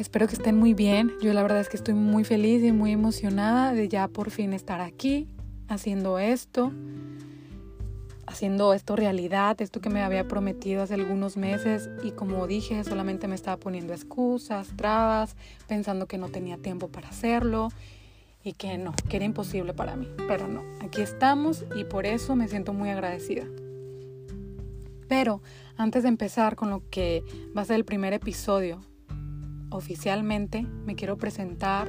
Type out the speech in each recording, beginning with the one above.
Espero que estén muy bien. Yo la verdad es que estoy muy feliz y muy emocionada de ya por fin estar aquí haciendo esto, haciendo esto realidad, esto que me había prometido hace algunos meses y como dije, solamente me estaba poniendo excusas, trabas, pensando que no tenía tiempo para hacerlo y que no, que era imposible para mí. Pero no, aquí estamos y por eso me siento muy agradecida. Pero antes de empezar con lo que va a ser el primer episodio oficialmente me quiero presentar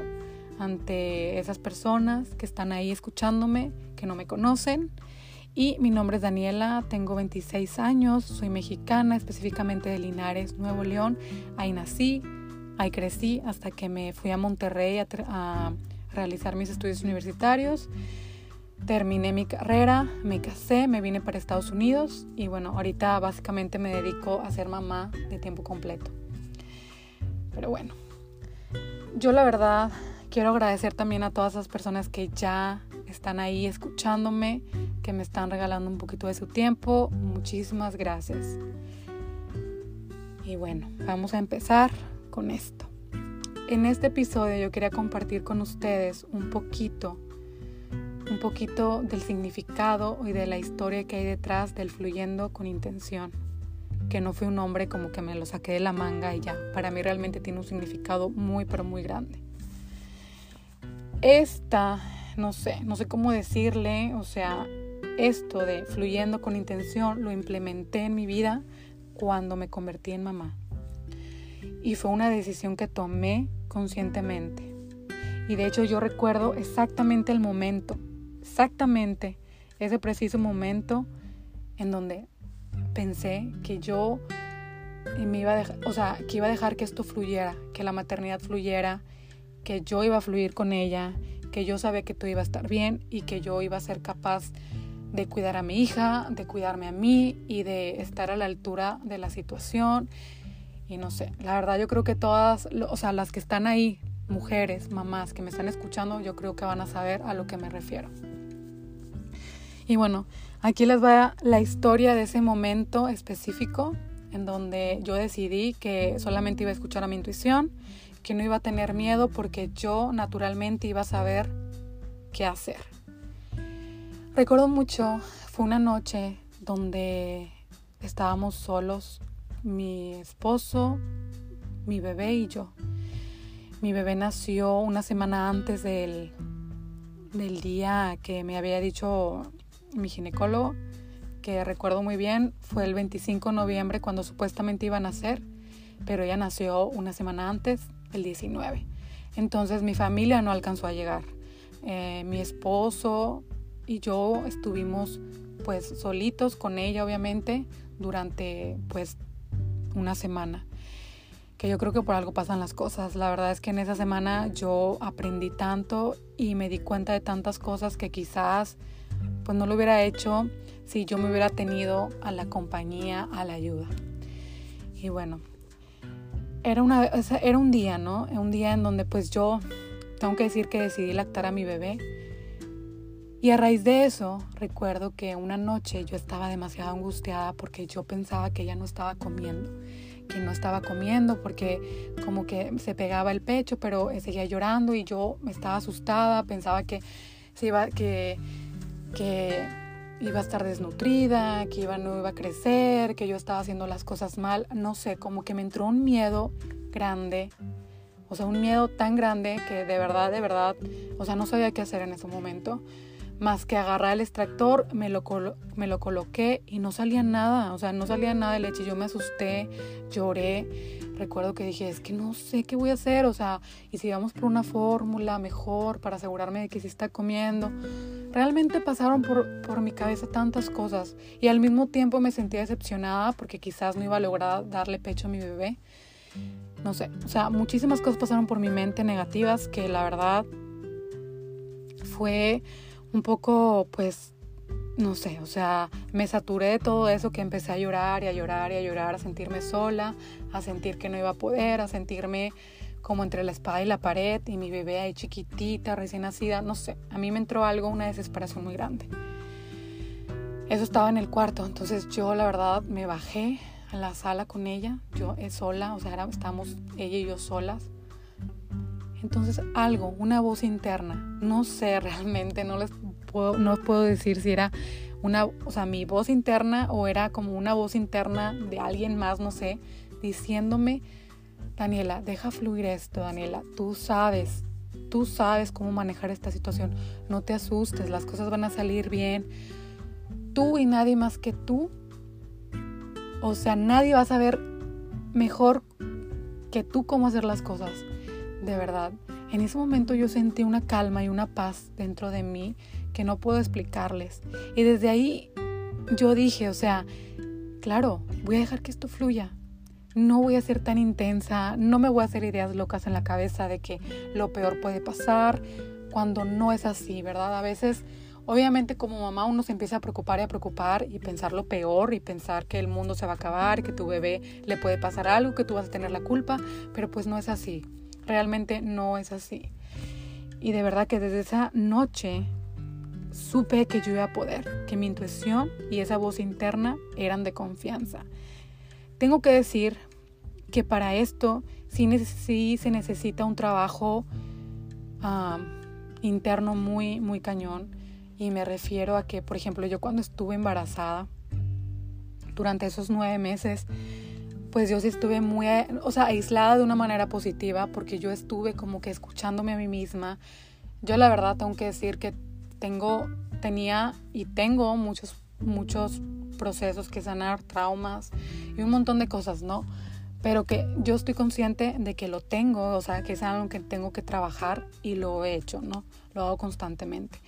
ante esas personas que están ahí escuchándome, que no me conocen. Y mi nombre es Daniela, tengo 26 años, soy mexicana, específicamente de Linares, Nuevo León. Ahí nací, ahí crecí hasta que me fui a Monterrey a, a realizar mis estudios universitarios. Terminé mi carrera, me casé, me vine para Estados Unidos y bueno, ahorita básicamente me dedico a ser mamá de tiempo completo. Pero bueno, yo la verdad quiero agradecer también a todas esas personas que ya están ahí escuchándome, que me están regalando un poquito de su tiempo. Muchísimas gracias. Y bueno, vamos a empezar con esto. En este episodio yo quería compartir con ustedes un poquito, un poquito del significado y de la historia que hay detrás del fluyendo con intención que no fue un nombre como que me lo saqué de la manga y ya. Para mí realmente tiene un significado muy, pero muy grande. Esta, no sé, no sé cómo decirle, o sea, esto de fluyendo con intención lo implementé en mi vida cuando me convertí en mamá. Y fue una decisión que tomé conscientemente. Y de hecho yo recuerdo exactamente el momento, exactamente ese preciso momento en donde pensé que yo me iba a dejar, o sea, que iba a dejar que esto fluyera, que la maternidad fluyera, que yo iba a fluir con ella, que yo sabía que todo iba a estar bien y que yo iba a ser capaz de cuidar a mi hija, de cuidarme a mí y de estar a la altura de la situación. Y no sé, la verdad yo creo que todas, o sea, las que están ahí, mujeres, mamás que me están escuchando, yo creo que van a saber a lo que me refiero. Y bueno, Aquí les va la historia de ese momento específico en donde yo decidí que solamente iba a escuchar a mi intuición, que no iba a tener miedo porque yo naturalmente iba a saber qué hacer. Recuerdo mucho, fue una noche donde estábamos solos, mi esposo, mi bebé y yo. Mi bebé nació una semana antes del, del día que me había dicho mi ginecólogo, que recuerdo muy bien, fue el 25 de noviembre cuando supuestamente iba a nacer, pero ella nació una semana antes, el 19. Entonces mi familia no alcanzó a llegar. Eh, mi esposo y yo estuvimos pues solitos con ella obviamente durante pues una semana que yo creo que por algo pasan las cosas. La verdad es que en esa semana yo aprendí tanto y me di cuenta de tantas cosas que quizás pues no lo hubiera hecho si yo me hubiera tenido a la compañía, a la ayuda. Y bueno, era, una, era un día, ¿no? Un día en donde pues yo tengo que decir que decidí lactar a mi bebé. Y a raíz de eso, recuerdo que una noche yo estaba demasiado angustiada porque yo pensaba que ella no estaba comiendo, que no estaba comiendo porque como que se pegaba el pecho, pero seguía llorando y yo estaba asustada, pensaba que se iba, que que iba a estar desnutrida, que iba, no iba a crecer, que yo estaba haciendo las cosas mal, no sé, como que me entró un miedo grande, o sea, un miedo tan grande que de verdad, de verdad, o sea, no sabía qué hacer en ese momento, más que agarrar el extractor, me lo, me lo coloqué y no salía nada, o sea, no salía nada de leche, yo me asusté, lloré, recuerdo que dije, es que no sé qué voy a hacer, o sea, y si vamos por una fórmula mejor para asegurarme de que sí está comiendo. Realmente pasaron por, por mi cabeza tantas cosas y al mismo tiempo me sentía decepcionada porque quizás no iba a lograr darle pecho a mi bebé. No sé, o sea, muchísimas cosas pasaron por mi mente negativas que la verdad fue un poco, pues, no sé, o sea, me saturé de todo eso que empecé a llorar y a llorar y a llorar, a sentirme sola, a sentir que no iba a poder, a sentirme como entre la espada y la pared y mi bebé ahí chiquitita, recién nacida, no sé, a mí me entró algo, una desesperación muy grande. Eso estaba en el cuarto, entonces yo la verdad me bajé a la sala con ella, yo es sola, o sea, estábamos ella y yo solas, Entonces algo, una voz interna, no sé realmente, no les puedo, no puedo decir si era una, o sea, mi voz interna o era como una voz interna de alguien más, no sé, diciéndome, Daniela, deja fluir esto, Daniela, tú sabes, tú sabes cómo manejar esta situación, no te asustes, las cosas van a salir bien, tú y nadie más que tú, o sea, nadie va a saber mejor que tú cómo hacer las cosas, de verdad. En ese momento yo sentí una calma y una paz dentro de mí que no puedo explicarles. Y desde ahí yo dije, o sea, claro, voy a dejar que esto fluya. No voy a ser tan intensa, no me voy a hacer ideas locas en la cabeza de que lo peor puede pasar cuando no es así, ¿verdad? A veces, obviamente como mamá uno se empieza a preocupar y a preocupar y pensar lo peor y pensar que el mundo se va a acabar, que tu bebé le puede pasar algo, que tú vas a tener la culpa, pero pues no es así. Realmente no es así. Y de verdad que desde esa noche supe que yo iba a poder, que mi intuición y esa voz interna eran de confianza. Tengo que decir que para esto sí, se necesita un trabajo ah, interno muy, muy cañón. Y me refiero a que, por ejemplo, yo cuando estuve embarazada, durante esos nueve meses, pues yo sí estuve muy, o sea, aislada de una manera positiva, porque yo estuve como que escuchándome a mí misma. Yo la verdad tengo que decir que tengo, tenía y tengo muchos, muchos procesos que sanar, traumas y un montón de cosas, ¿no? Pero que yo estoy consciente de que lo tengo, o sea, que es algo que tengo que trabajar y lo he hecho, ¿no? Lo hago constantemente.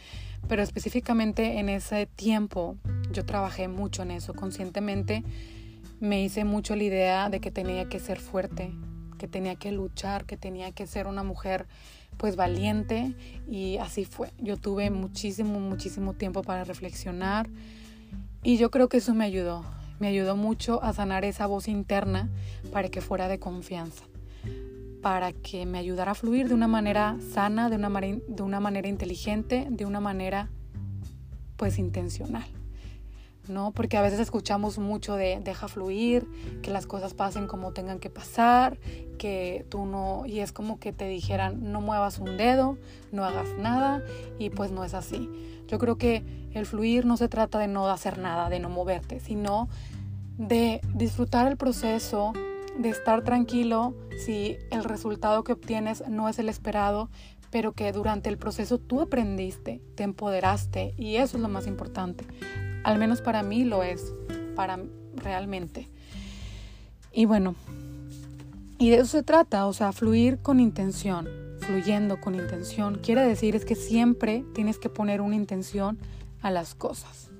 Pero específicamente en ese tiempo yo trabajé mucho en eso, conscientemente me hice mucho la idea de que tenía que ser fuerte, que tenía que luchar, que tenía que ser una mujer pues valiente y así fue. Yo tuve muchísimo, muchísimo tiempo para reflexionar y yo creo que eso me ayudó. Me ayudó mucho a sanar esa voz interna para que fuera de confianza, para que me ayudara a fluir de una manera sana, de una, de una manera inteligente, de una manera pues intencional. ¿no? Porque a veces escuchamos mucho de deja fluir, que las cosas pasen como tengan que pasar, tú no, y es como que te dijeran no muevas un dedo, no hagas nada, y pues no es así. Yo creo que el fluir no se trata de no hacer nada, de no moverte, sino de disfrutar el proceso, de estar tranquilo si el resultado que obtienes no es el esperado, pero que durante el proceso tú aprendiste, te empoderaste y eso es lo más importante. Al menos para mí lo es, para realmente. Y bueno, y de eso se trata, o sea, fluir con intención, fluyendo con intención. Quiere decir es que siempre tienes que poner una intención a las cosas.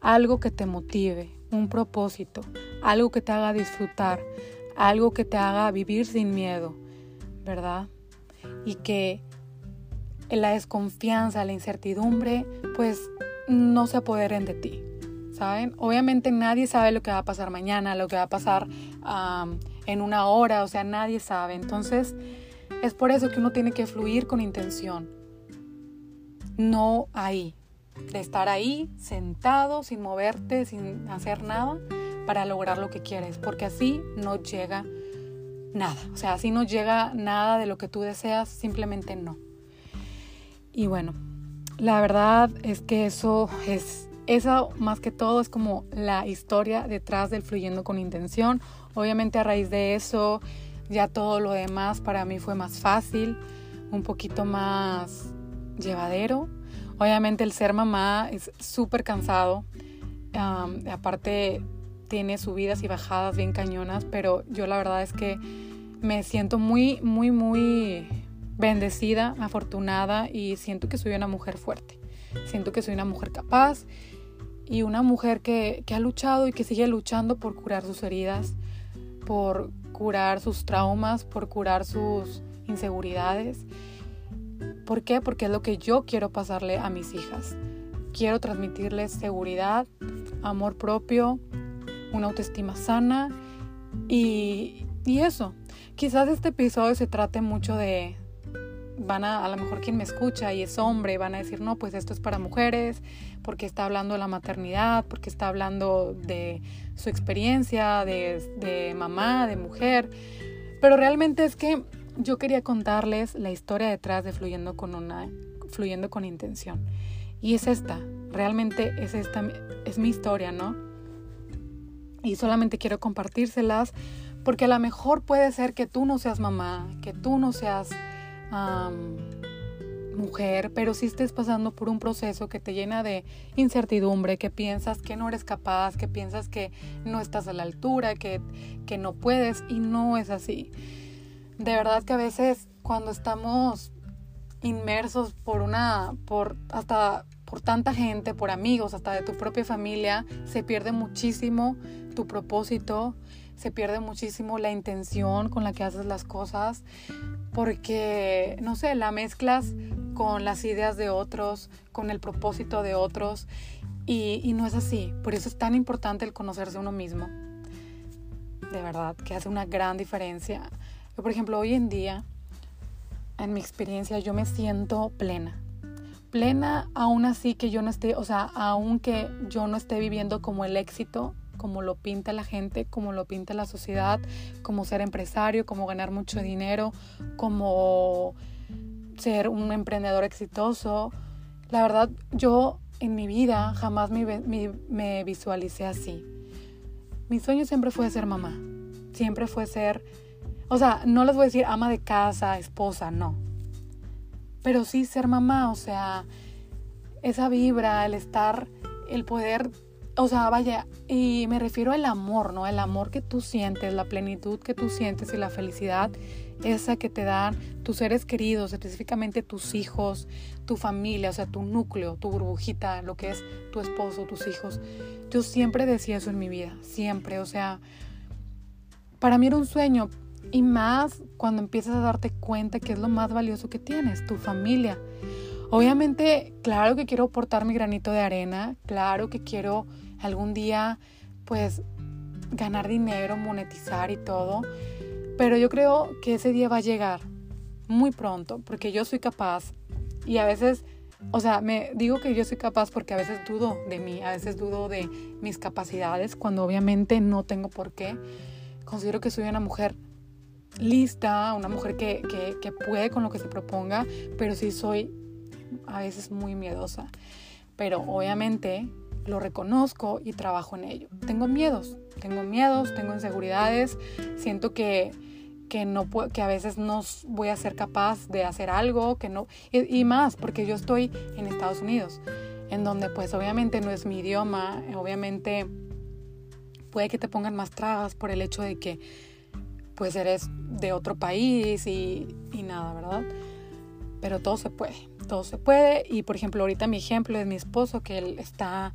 Algo que te motive, un propósito, algo que te haga disfrutar, algo que te haga vivir sin miedo, ¿verdad? Y que la desconfianza, la incertidumbre, pues no se apoderen de ti, ¿saben? Obviamente nadie sabe lo que va a pasar mañana, lo que va a pasar en una hora, o sea, nadie sabe. Entonces, es por eso que uno tiene que fluir con intención, no ahí, de estar ahí sentado, sin moverte, sin hacer nada, para lograr lo que quieres, porque así no llega nada, o sea, así no llega nada de lo que tú deseas, simplemente no. Y bueno, la verdad es que eso es, eso más que todo es como la historia detrás del fluyendo con intención. Obviamente a raíz de eso ya todo lo demás para mí fue más fácil, un poquito más llevadero. Obviamente el ser mamá es súper cansado. aparte tiene subidas y bajadas bien cañonas, pero yo la verdad es que me siento muy, muy, muy bendecida, afortunada y siento que soy una mujer fuerte. Siento que soy una mujer capaz y una mujer que, ha luchado y que sigue luchando por curar sus heridas, por curar sus traumas, por curar sus inseguridades. ¿Por qué? Porque es lo que yo quiero pasarle a mis hijas. Quiero transmitirles seguridad, amor propio, una autoestima sana y, y eso. Quizás este episodio se trate mucho de, van a, a lo mejor quien me escucha y es hombre, van a decir, no, pues esto es para mujeres, porque está hablando de la maternidad, porque está hablando de su experiencia de, de mamá, de mujer. Pero realmente es que yo quería contarles la historia detrás de Fluyendo con una Fluyendo con intención. Y es esta, realmente es esta es mi historia, ¿no? Y solamente quiero compartírselas porque a lo mejor puede ser que tú no seas mamá, que tú no seas mujer, pero si estés pasando por un proceso que te llena de incertidumbre, que piensas que no eres capaz, que piensas que no estás a la altura, que, que no puedes y no es así. De verdad que a veces cuando estamos inmersos por una, por hasta por tanta gente, por amigos, hasta de tu propia familia, se pierde muchísimo tu propósito, se pierde muchísimo la intención con la que haces las cosas, porque, no sé, la mezclas con las ideas de otros, con el propósito de otros, y, no es así. Por eso es tan importante el conocerse uno mismo. De verdad, que hace una gran diferencia. Por ejemplo, hoy en día, en mi experiencia, yo me siento plena. Plena aún así que yo no esté, o sea, aunque yo no esté viviendo como el éxito como lo pinta la gente, como lo pinta la sociedad, como ser empresario, como ganar mucho dinero, como ser un emprendedor exitoso. La verdad, yo en mi vida jamás me, visualicé así. Mi sueño siempre fue ser mamá, siempre fue ser, o sea, no les voy a decir ama de casa, esposa, no. Pero sí ser mamá, o sea, esa vibra, el estar, el poder o sea, vaya, y me refiero al amor, ¿no? El amor que tú sientes, la plenitud que tú sientes y la felicidad esa que te dan tus seres queridos, específicamente tus hijos, tu familia, o sea, tu núcleo, tu burbujita, lo que es tu esposo, tus hijos. Yo siempre decía eso en mi vida, siempre, o sea, para mí era un sueño y más cuando empiezas a darte cuenta que es lo más valioso que tienes, tu familia. Obviamente, claro que quiero aportar mi granito de arena, claro que quiero algún día pues ganar dinero, monetizar y todo, pero yo creo que ese día va a llegar muy pronto porque yo soy capaz y a veces, o sea, me digo que yo soy capaz porque a veces dudo de mí, a veces dudo de mis capacidades cuando obviamente no tengo por qué. Considero que soy una mujer lista, una mujer que, que, que puede con lo que se proponga, pero sí soy a veces muy miedosa, pero obviamente lo reconozco y trabajo en ello. Tengo miedos, tengo miedos, tengo inseguridades, siento que, que, no que a veces no voy a ser capaz de hacer algo, que no, y, más, porque yo estoy en Estados Unidos, en donde pues obviamente no es mi idioma, obviamente puede que te pongan más trabas por el hecho de que pues eres de otro país y, y nada, ¿verdad? Pero todo se puede todo se puede. Y por ejemplo, ahorita mi ejemplo es mi esposo, que él está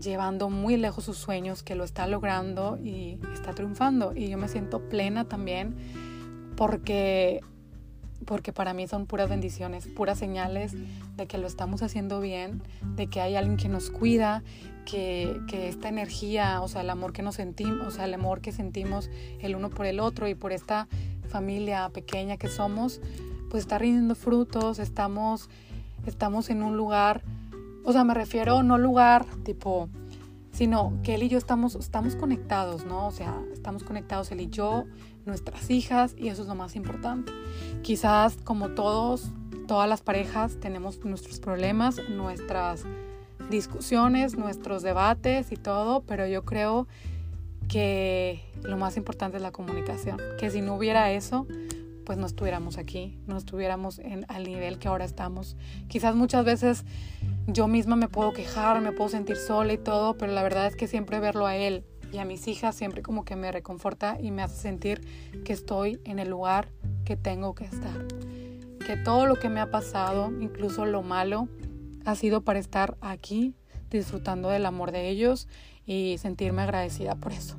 llevando muy lejos sus sueños, que lo está logrando y está triunfando. Y yo me siento plena también porque, porque para mí son puras bendiciones, puras señales de que lo estamos haciendo bien, de que hay alguien que nos cuida, que, que esta energía, o sea, el amor que nos sentimos, o sea, el amor que sentimos el uno por el otro y por esta familia pequeña que somos, pues está rindiendo frutos, estamos estamos en un lugar, o sea, me refiero no lugar tipo, sino que él y yo estamos, estamos conectados, ¿no? O sea, estamos conectados él y yo, nuestras hijas, y eso es lo más importante. Quizás como todos, todas las parejas tenemos nuestros problemas, nuestras discusiones, nuestros debates y todo, pero yo creo que lo más importante es la comunicación, que si no hubiera eso, pues no estuviéramos aquí, no estuviéramos en, al nivel que ahora estamos. Quizás muchas veces yo misma me puedo quejar, me puedo sentir sola y todo, pero la verdad es que siempre verlo a él y a mis hijas siempre como que me reconforta y me hace sentir que estoy en el lugar que tengo que estar. Que todo lo que me ha pasado, incluso lo malo, ha sido para estar aquí disfrutando del amor de ellos y sentirme agradecida por eso.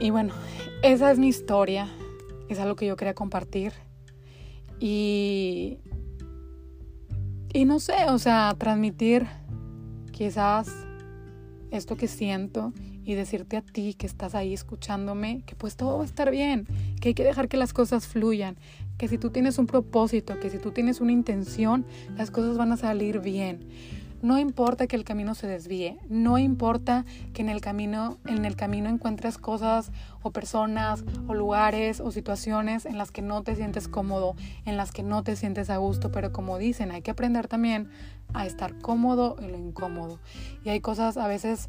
Y bueno, esa es mi historia es algo que yo quería compartir. Y, y no sé, o sea, transmitir quizás esto que siento y decirte a ti que estás ahí escuchándome que pues todo va a estar bien, que hay que dejar que las cosas fluyan, que si tú tienes un propósito, que si tú tienes una intención, las cosas van a salir bien. No importa que el camino se desvíe, no importa que en el camino, en el camino encuentres cosas o personas o lugares o situaciones en las que no te sientes cómodo, en las que no te sientes a gusto, pero como dicen, hay que aprender también a estar cómodo en lo incómodo. Y hay cosas, a veces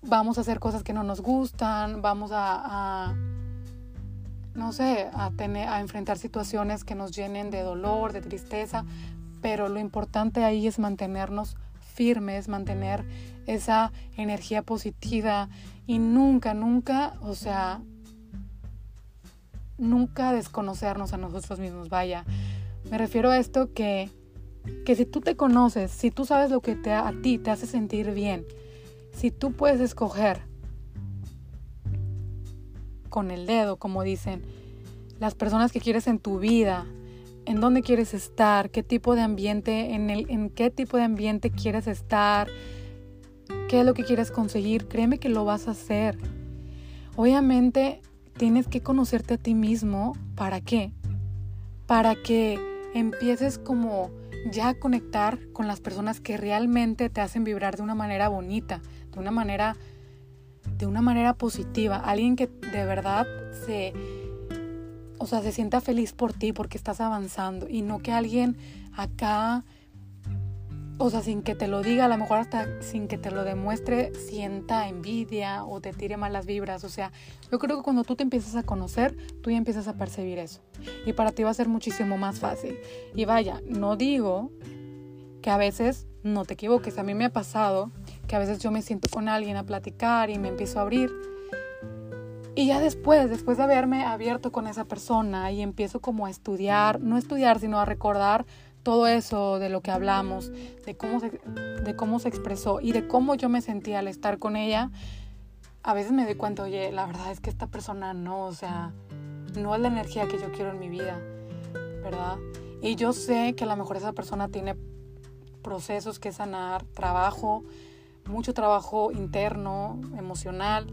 vamos a hacer cosas que no nos gustan, vamos a, a no sé, a, tener, a enfrentar situaciones que nos llenen de dolor, de tristeza, pero lo importante ahí es mantenernos firmes, mantener esa energía positiva y nunca, nunca, o sea, nunca desconocernos a nosotros mismos. Vaya, me refiero a esto que, que si tú te conoces, si tú sabes lo que te, a ti te hace sentir bien, si tú puedes escoger con el dedo, como dicen, las personas que quieres en tu vida, en dónde quieres estar, qué tipo de ambiente, en, el, en qué tipo de ambiente quieres estar, qué es lo que quieres conseguir, créeme que lo vas a hacer. Obviamente tienes que conocerte a ti mismo, ¿para qué? Para que empieces como ya a conectar con las personas que realmente te hacen vibrar de una manera bonita, de una manera de una manera positiva, alguien que de verdad se, o sea, se sienta feliz por ti porque estás avanzando y no que alguien acá, o sea, sin que te lo diga, a lo mejor hasta sin que te lo demuestre, sienta envidia o te tire malas vibras. O sea, yo creo que cuando tú te empiezas a conocer, tú ya empiezas a percibir eso. Y para ti va a ser muchísimo más fácil. Y vaya, no digo que a veces no te equivoques, a mí me ha pasado que a veces yo me siento con alguien a platicar y me empiezo a abrir. Y ya después, después de haberme abierto con esa persona y empiezo como a estudiar, no estudiar, sino a recordar todo eso de lo que hablamos, de cómo se, de cómo se expresó y de cómo yo me sentía al estar con ella, a veces me doy cuenta, oye, la verdad es que esta persona no, o sea, no es la energía que yo quiero en mi vida, ¿verdad? Y yo sé que a lo mejor esa persona tiene procesos que sanar, trabajo, mucho trabajo interno, emocional,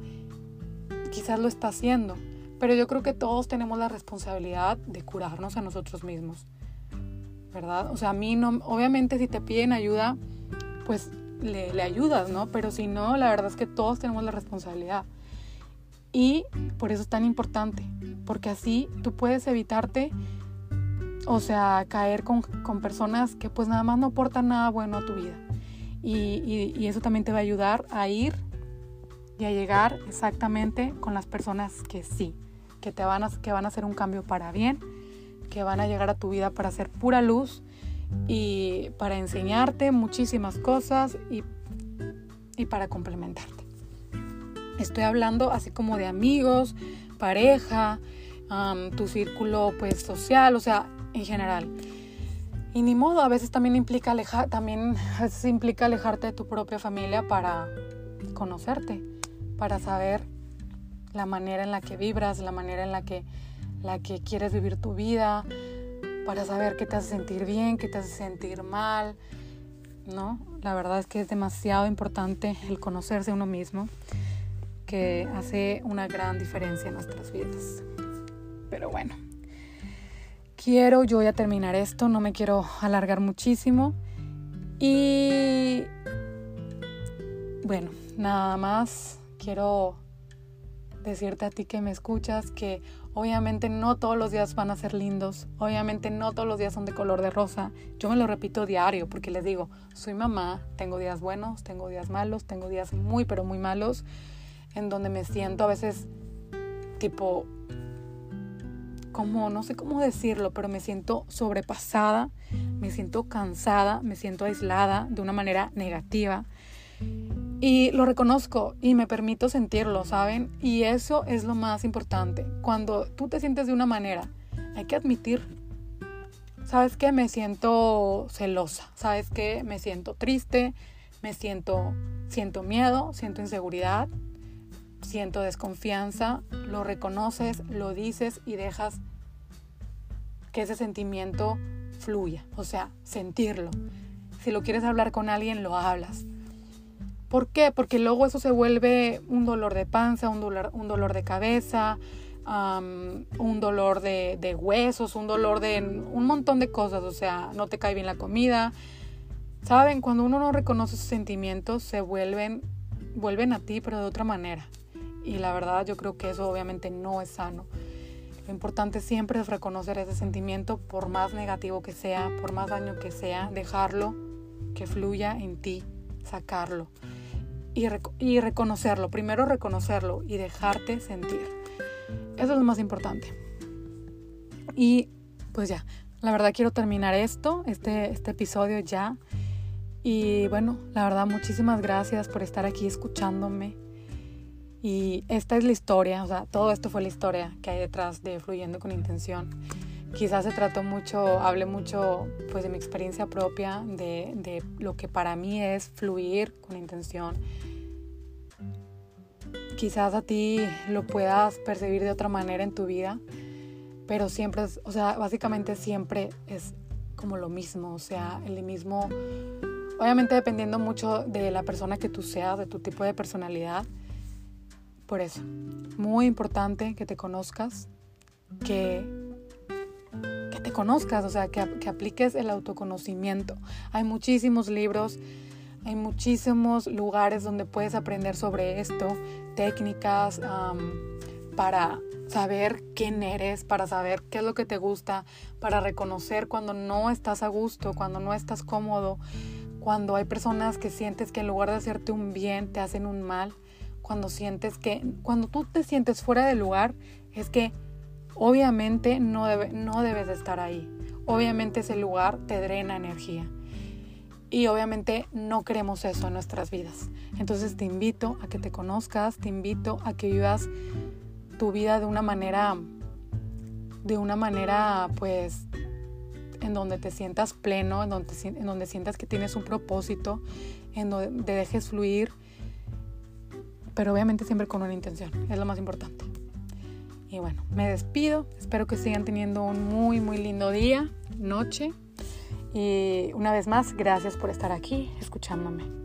quizás lo está haciendo, pero yo creo que todos tenemos la responsabilidad de curarnos a nosotros mismos, ¿verdad? O sea, a mí no, obviamente si te piden ayuda, pues le, le ayudas, ¿no? Pero si no, la verdad es que todos tenemos la responsabilidad. Y por eso es tan importante, porque así tú puedes evitarte, o sea, caer con, con personas que pues nada más no aportan nada bueno a tu vida y, eso también te va a ayudar a ir y a llegar exactamente con las personas que sí, que te van a, que van a hacer un cambio para bien, que van a llegar a tu vida para hacer pura luz y para enseñarte muchísimas cosas y, para complementarte. Estoy hablando así como de amigos, pareja, tu círculo pues social, o sea, en general. Y ni modo, a veces también implica, alejar, también implica alejarte de tu propia familia para conocerte, para saber la manera en la que vibras, la manera en la que, la que quieres vivir tu vida, para saber qué te hace sentir bien, qué te hace sentir mal, ¿no? La verdad es que es demasiado importante el conocerse uno mismo, que hace una gran diferencia en nuestras vidas. Pero bueno, quiero yo ya terminar esto, no me quiero alargar muchísimo. Y bueno, nada más quiero decirte a ti que me escuchas que obviamente no todos los días van a ser lindos, obviamente no todos los días son de color de rosa. Yo me lo repito diario porque les digo, soy mamá, tengo días buenos, tengo días malos, tengo días muy pero muy malos en donde me siento a veces tipo como, no sé cómo decirlo, pero me siento sobrepasada, me siento cansada, me siento aislada de una manera negativa. Y lo reconozco y me permito sentirlo, ¿saben? Y eso es lo más importante. Cuando tú te sientes de una manera, hay que admitir, ¿sabes qué? Me siento celosa, ¿sabes qué? Me siento triste, me siento, siento miedo, siento inseguridad, siento desconfianza, lo reconoces, lo dices y dejas que ese sentimiento fluya, o sea, sentirlo. Si lo quieres hablar con alguien, lo hablas. ¿Por qué? Porque luego eso se vuelve un dolor de panza, un dolor, un dolor de cabeza, un dolor de, de, huesos, un dolor de un montón de cosas. O sea, no te cae bien la comida, Saben, cuando uno no reconoce sus sentimientos, se vuelven, vuelven a ti, pero de otra manera. Y la verdad yo creo que eso obviamente no es sano. Lo importante siempre es reconocer ese sentimiento, por más negativo que sea, por más daño que sea, dejarlo que fluya en ti, sacarlo y, reconocerlo. Primero reconocerlo y dejarte sentir. Eso es lo más importante. Y pues ya, la verdad quiero terminar esto, este, este episodio ya. Y bueno, la verdad muchísimas gracias por estar aquí escuchándome. Y esta es la historia, o sea, todo esto fue la historia que hay detrás de Fluyendo con Intención. Quizás se trató mucho, hablé mucho pues de mi experiencia propia, de, de lo que para mí es fluir con intención. Quizás a ti lo puedas percibir de otra manera en tu vida, pero siempre o sea, básicamente siempre es como lo mismo, o sea, el mismo, obviamente dependiendo mucho de la persona que tú seas, de tu tipo de personalidad. Por eso, muy importante que te conozcas, que te conozcas, o sea, que, que apliques el autoconocimiento. Hay muchísimos libros, hay muchísimos lugares donde puedes aprender sobre esto, técnicas para saber quién eres, para saber qué es lo que te gusta, para reconocer cuando no estás a gusto, cuando no estás cómodo, cuando hay personas que sientes que en lugar de hacerte un bien te hacen un mal, cuando sientes que cuando tú te sientes fuera de lugar es que obviamente no, debe, no debes de estar ahí. Obviamente ese lugar te drena energía. Y obviamente no queremos eso en nuestras vidas. Entonces te invito a que te conozcas, te invito a que vivas tu vida de una manera, de una manera pues en donde te sientas pleno, en donde, en donde sientas que tienes un propósito, en donde te dejes fluir, pero obviamente siempre con una intención, es lo más importante. Y bueno, me despido, espero que sigan teniendo un muy, muy lindo día, noche, y una vez más, gracias por estar aquí escuchándome.